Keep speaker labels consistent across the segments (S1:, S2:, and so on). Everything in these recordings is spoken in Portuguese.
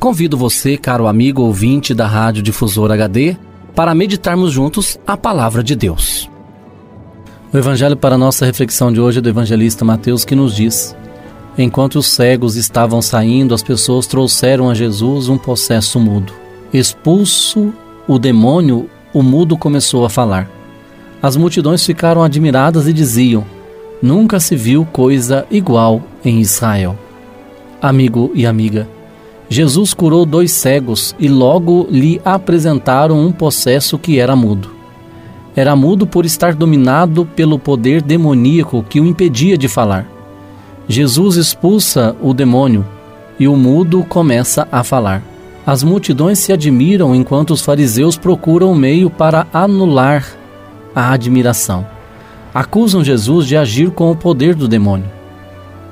S1: Convido você, caro amigo ouvinte da Rádio Difusor HD, para meditarmos juntos a palavra de Deus. O evangelho para nossa reflexão de hoje é do evangelista Mateus que nos diz: Enquanto os cegos estavam saindo, as pessoas trouxeram a Jesus um possesso mudo. Expulso o demônio, o mudo começou a falar. As multidões ficaram admiradas e diziam: Nunca se viu coisa igual em Israel. Amigo e amiga, Jesus curou dois cegos e logo lhe apresentaram um possesso que era mudo. Era mudo por estar dominado pelo poder demoníaco que o impedia de falar. Jesus expulsa o demônio e o mudo começa a falar. As multidões se admiram enquanto os fariseus procuram um meio para anular a admiração. Acusam Jesus de agir com o poder do demônio.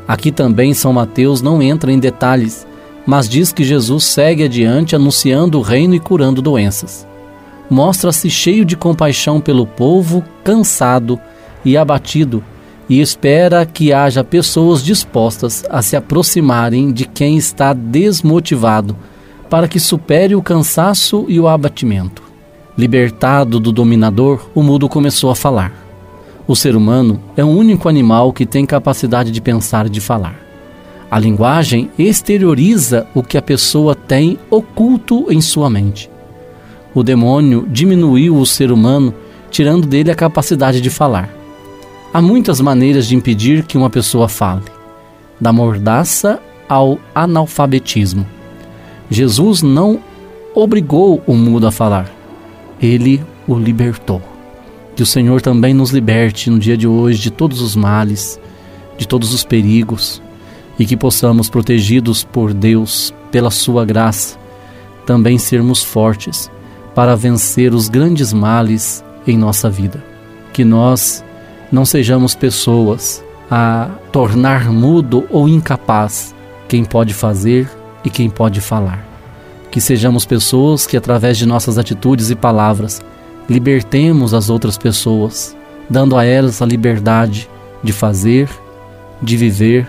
S1: Aqui também São Mateus não entra em detalhes mas diz que Jesus segue adiante anunciando o reino e curando doenças. Mostra-se cheio de compaixão pelo povo cansado e abatido e espera que haja pessoas dispostas a se aproximarem de quem está desmotivado para que supere o cansaço e o abatimento. Libertado do dominador, o mudo começou a falar. O ser humano é o único animal que tem capacidade de pensar e de falar. A linguagem exterioriza o que a pessoa tem oculto em sua mente. O demônio diminuiu o ser humano, tirando dele a capacidade de falar. Há muitas maneiras de impedir que uma pessoa fale, da mordaça ao analfabetismo. Jesus não obrigou o mudo a falar, ele o libertou. Que o Senhor também nos liberte no dia de hoje de todos os males, de todos os perigos, e que possamos, protegidos por Deus, pela Sua graça, também sermos fortes para vencer os grandes males em nossa vida. Que nós não sejamos pessoas a tornar mudo ou incapaz quem pode fazer e quem pode falar. Que sejamos pessoas que, através de nossas atitudes e palavras, libertemos as outras pessoas, dando a elas a liberdade de fazer, de viver